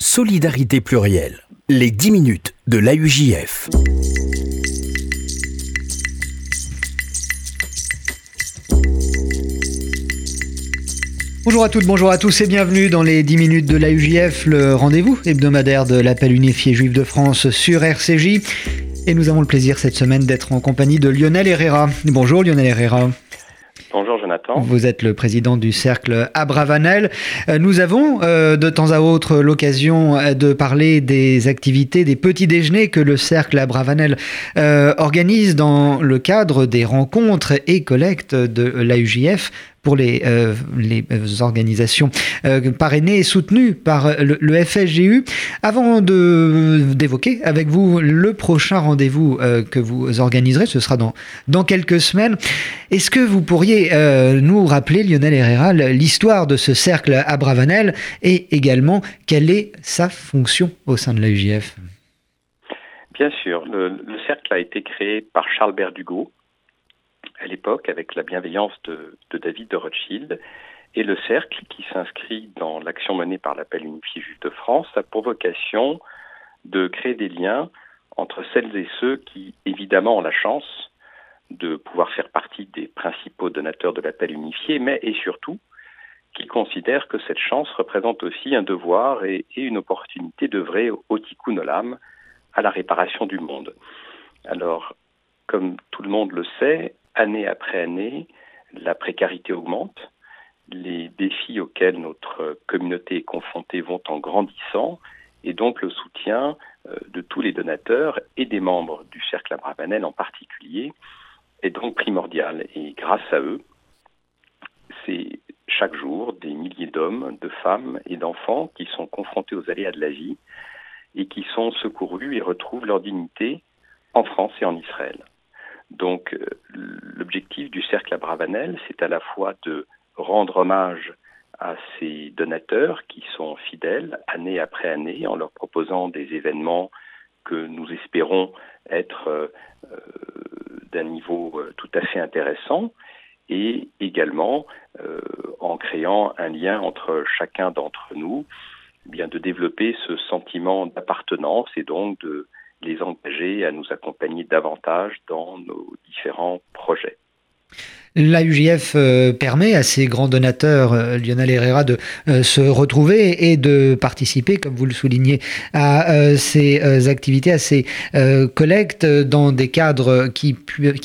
Solidarité plurielle. Les 10 minutes de l'AUJF. Bonjour à toutes, bonjour à tous et bienvenue dans les 10 minutes de l'AUJF, le rendez-vous hebdomadaire de l'appel unifié juif de France sur RCJ. Et nous avons le plaisir cette semaine d'être en compagnie de Lionel Herrera. Bonjour Lionel Herrera. Bonjour Jonathan. Vous êtes le président du cercle Abravanel. Euh, nous avons euh, de temps à autre l'occasion euh, de parler des activités, des petits déjeuners que le cercle Abravanel organise dans le cadre des rencontres et collectes de l'AUJF pour les, euh, euh, organisations euh, parrainées et soutenues par le, FSGU. Avant d'évoquer avec vous le prochain rendez-vous que vous organiserez, ce sera dans, dans quelques semaines, est-ce que vous pourriez nous rappeler, Lionel Herrera, l'histoire de ce cercle à Bravanel et également quelle est sa fonction au sein de l'AUJF Bien sûr, le, le, cercle a été créé par Charles Berdugo, à l'époque avec la bienveillance de, David de Rothschild. Et le cercle, qui s'inscrit dans l'action menée par l'appel unifié juif de France, a pour vocation de créer des liens entre celles et ceux qui, évidemment, ont la chance de pouvoir faire partie des principaux donateurs de l'appel unifié, mais et surtout qui considèrent que cette chance représente aussi un devoir et, une opportunité d'œuvrer au tikkun olam, à la réparation du monde. Alors, comme tout le monde le sait, année après année, la précarité augmente, les défis auxquels notre communauté est confrontée vont en grandissant, et donc le soutien euh, de tous les donateurs et des membres du Cercle Abravanel en particulier est donc primordial. Et grâce à eux, c'est chaque jour des milliers d'hommes, de femmes et d'enfants qui sont confrontés aux aléas de la vie et qui sont secourus et retrouvent leur dignité en France et en Israël. Donc euh, l'objectif du cercle à Bravanel, c'est à la fois de rendre hommage à ces donateurs qui sont fidèles année après année en leur proposant des événements que nous espérons être euh, euh, d'un niveau tout à fait intéressant et également en créant un lien entre chacun d'entre nous, bien de développer ce sentiment d'appartenance et donc de les engager à nous accompagner davantage dans nos différents projets. L'AUJF euh, permet à ces grands donateurs, euh, Lionel Herrera, de euh, se retrouver et de participer, comme vous le soulignez, à ces activités, à ces collectes dans des cadres qui,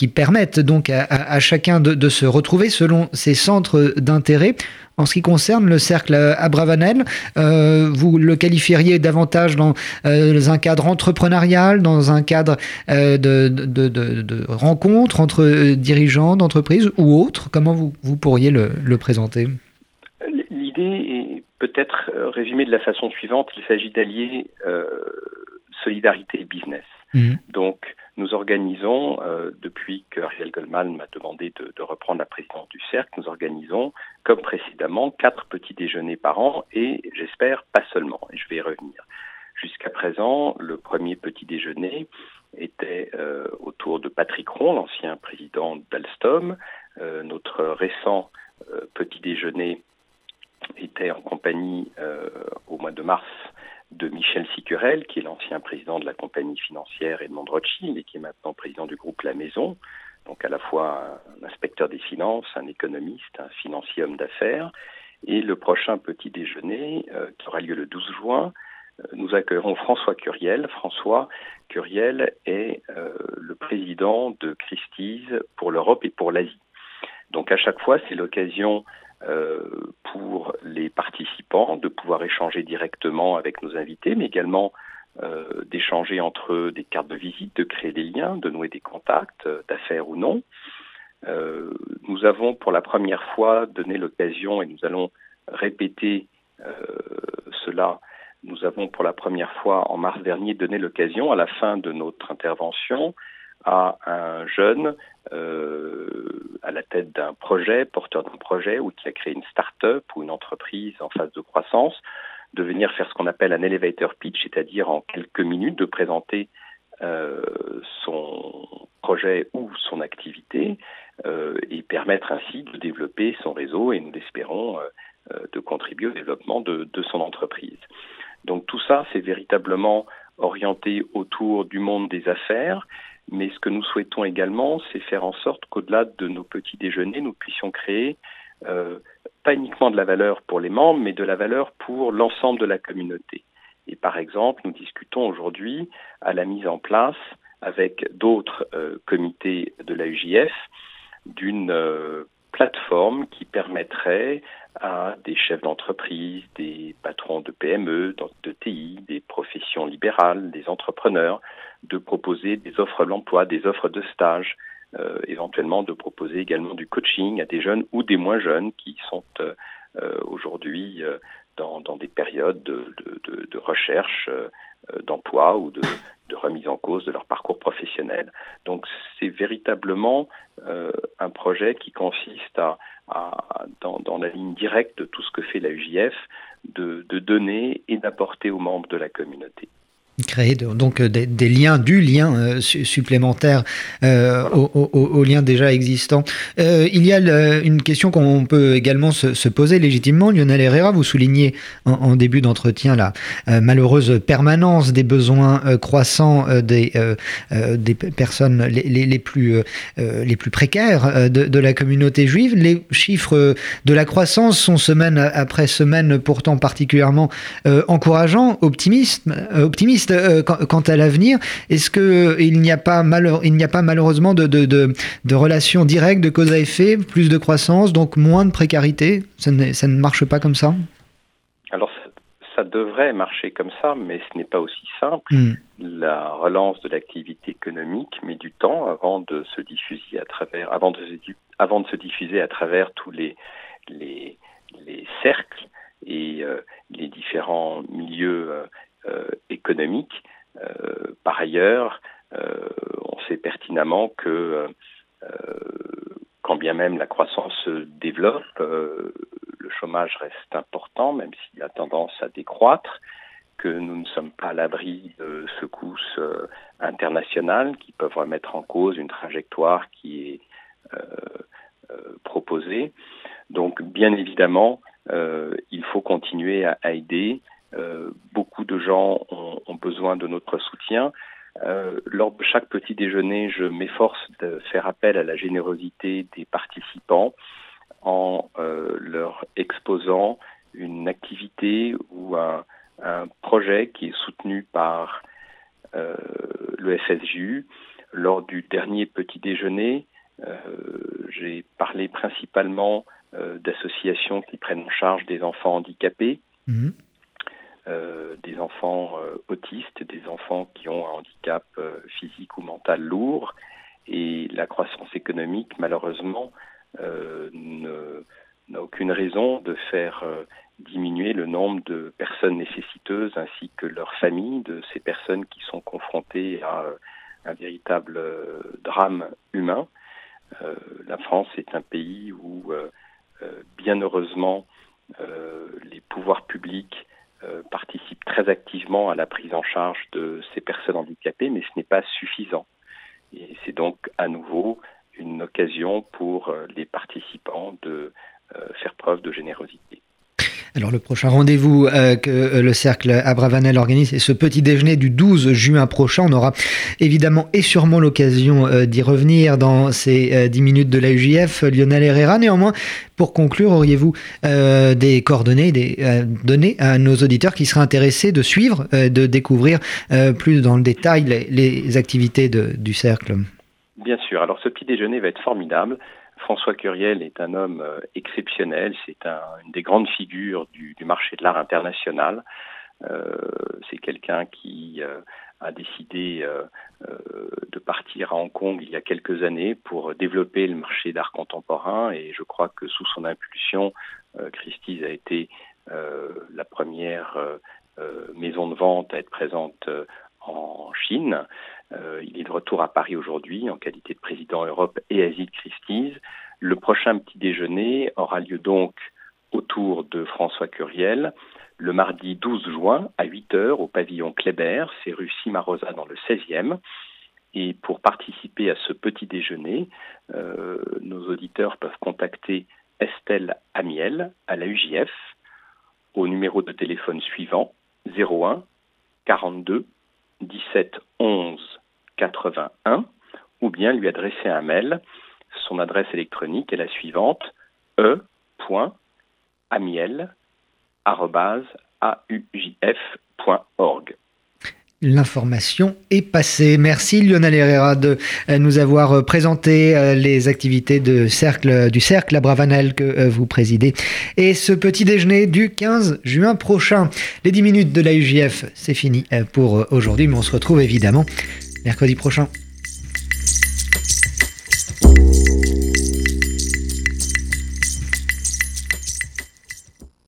permettent donc à, chacun de, se retrouver selon ses centres d'intérêt. En ce qui concerne le cercle Abravanel, euh, vous le qualifieriez davantage dans euh, un cadre entrepreneurial, dans un cadre euh, de, de, de, de, rencontre entre dirigeants d'entreprises ou autres Comment vous, vous pourriez le, le présenter? L'idée est peut-être résumée de la façon suivante. Il s'agit d'allier solidarité et business. Mmh. Donc, nous organisons, euh, depuis que Ariel Goldman m'a demandé de, reprendre la présidence du cercle, nous organisons, comme précédemment, quatre petits déjeuners par an et j'espère pas seulement, et je vais y revenir. Jusqu'à présent, le premier petit déjeuner était euh, autour de Patrick Ron, l'ancien président d'Alstom. Euh, notre récent petit déjeuner était en compagnie au mois de mars de Michel Sicurel, qui est l'ancien président de la compagnie financière Edmond Rothschild et qui est maintenant président du groupe La Maison, donc à la fois un inspecteur des finances, un économiste, un financier homme d'affaires. Et le prochain petit déjeuner, euh, qui aura lieu le 12 juin, euh, nous accueillerons François Curiel. François Curiel est euh, le président de Christie's pour l'Europe et pour l'Asie. Donc à chaque fois, c'est l'occasion pour les participants de pouvoir échanger directement avec nos invités, mais également euh, d'échanger entre eux des cartes de visite, de créer des liens, de nouer des contacts, euh, d'affaires ou non. Euh, nous avons pour la première fois donné l'occasion, et nous allons répéter euh, cela, nous avons pour la première fois en mars dernier donné l'occasion, à la fin de notre intervention, à un jeune euh, à la tête d'un projet, porteur d'un projet, ou qui a créé une start-up ou une entreprise en phase de croissance, de venir faire ce qu'on appelle un elevator pitch, c'est-à-dire en quelques minutes de présenter euh, son projet ou son activité euh, et permettre ainsi de développer son réseau et nous l'espérons euh, de contribuer au développement de, son entreprise. Donc tout ça, c'est véritablement orienté autour du monde des affaires. Mais ce que nous souhaitons également, c'est faire en sorte qu'au-delà de nos petits déjeuners, nous puissions créer euh, pas uniquement de la valeur pour les membres, mais de la valeur pour l'ensemble de la communauté. Et par exemple, nous discutons aujourd'hui à la mise en place, avec d'autres euh, comités de la UJF, d'une euh, plateforme qui permettrait à des chefs d'entreprise, des patrons de PME, de TI, des professions libérales, des entrepreneurs, de proposer des offres d'emploi, des offres de stage, euh, éventuellement de proposer également du coaching à des jeunes ou des moins jeunes qui sont euh, aujourd'hui dans, dans, des périodes de, recherche d'emploi ou de, remise en cause de leur parcours professionnel. Donc c'est véritablement un projet qui consiste à, dans, la ligne directe de tout ce que fait la UJF, de donner et d'apporter aux membres de la communauté créer donc euh, des, liens, du lien euh, supplémentaire euh, aux, liens déjà existants. il y a une question qu'on peut également se, poser légitimement. Lionel Herrera, vous soulignez en, début d'entretien la malheureuse permanence des besoins croissants des, des personnes les, les, plus, les plus précaires de, la communauté juive. Les chiffres de la croissance sont semaine après semaine pourtant particulièrement encourageants, optimistes. optimistes euh, quant à l'avenir. Est-ce qu'il n'y a, pas il n'y a pas malheureusement de, de, de, relations directes, de cause à effet, plus de croissance, donc moins de précarité? Ça ne, ça ne marche pas comme ça? Alors, ça, devrait marcher comme ça, mais ce n'est pas aussi simple. Hmm. La relance de l'activité économique met du temps avant de se diffuser à travers, avant de, avant de se diffuser à travers tous les, les, les cercles et euh, les différents milieux euh, euh, économique. Euh, par ailleurs, euh, on sait pertinemment que quand bien même la croissance se développe, le chômage reste important, même s'il a tendance à décroître, que nous ne sommes pas à l'abri de secousses internationales qui peuvent remettre en cause une trajectoire qui est proposée. Donc, bien évidemment, il faut continuer à aider euh, beaucoup de gens ont, besoin de notre soutien. Euh, lors de chaque petit déjeuner, je m'efforce de faire appel à la générosité des participants en euh, leur exposant une activité ou un, projet qui est soutenu par le FSJU. Lors du dernier petit déjeuner, j'ai parlé principalement d'associations qui prennent en charge des enfants handicapés. Mmh. Euh, des enfants euh, autistes, des enfants qui ont un handicap euh, physique ou mental lourd. Et la croissance économique, malheureusement, n'a aucune raison de faire diminuer le nombre de personnes nécessiteuses ainsi que leurs familles, de ces personnes qui sont confrontées à un véritable drame humain. la France est un pays où, bien heureusement, les pouvoirs publics participe très activement à la prise en charge de ces personnes handicapées, mais ce n'est pas suffisant. Et c'est donc à nouveau une occasion pour euh, les participants de euh, faire preuve de générosité. Alors le prochain rendez-vous euh, que euh, le cercle Abravanel organise est ce petit déjeuner du 12 juin prochain. On aura évidemment et sûrement l'occasion euh, d'y revenir dans ces 10 minutes de la UJF. Lionel Herrera, néanmoins, pour conclure, auriez-vous des coordonnées, des données à nos auditeurs qui seraient intéressés de suivre, de découvrir plus dans le détail les, activités du cercle? Bien sûr. Alors ce petit déjeuner va être formidable. François Curiel est un homme euh, exceptionnel, c'est un, une des grandes figures du, marché de l'art international. Euh, c'est quelqu'un qui euh, a décidé de partir à Hong Kong il y a quelques années pour développer le marché d'art contemporain et je crois que sous son impulsion, Christie's a été la première maison de vente à être présente en Chine. Euh, il est de retour à Paris aujourd'hui en qualité de président Europe et Asie de Christie's. Le prochain petit déjeuner aura lieu donc autour de François Curiel le mardi 12 juin à 8 heures au pavillon Kléber, c'est rue Cimarosa dans le 16e. Et pour participer à ce petit déjeuner, euh, nos auditeurs peuvent contacter Estelle Amiel à la UJF au numéro de téléphone suivant 01 42 17 11 81 ou bien lui adresser un mail. Son adresse électronique est la suivante e.amiel.aujf.org. L'information est passée. Merci Lionel Herrera de euh, nous avoir euh, présenté euh, les activités cercle, du cercle à Bravanel que vous présidez et ce petit déjeuner du 15 juin prochain. Les 10 minutes de la UJF, c'est fini pour aujourd'hui, mais on se retrouve évidemment mercredi prochain.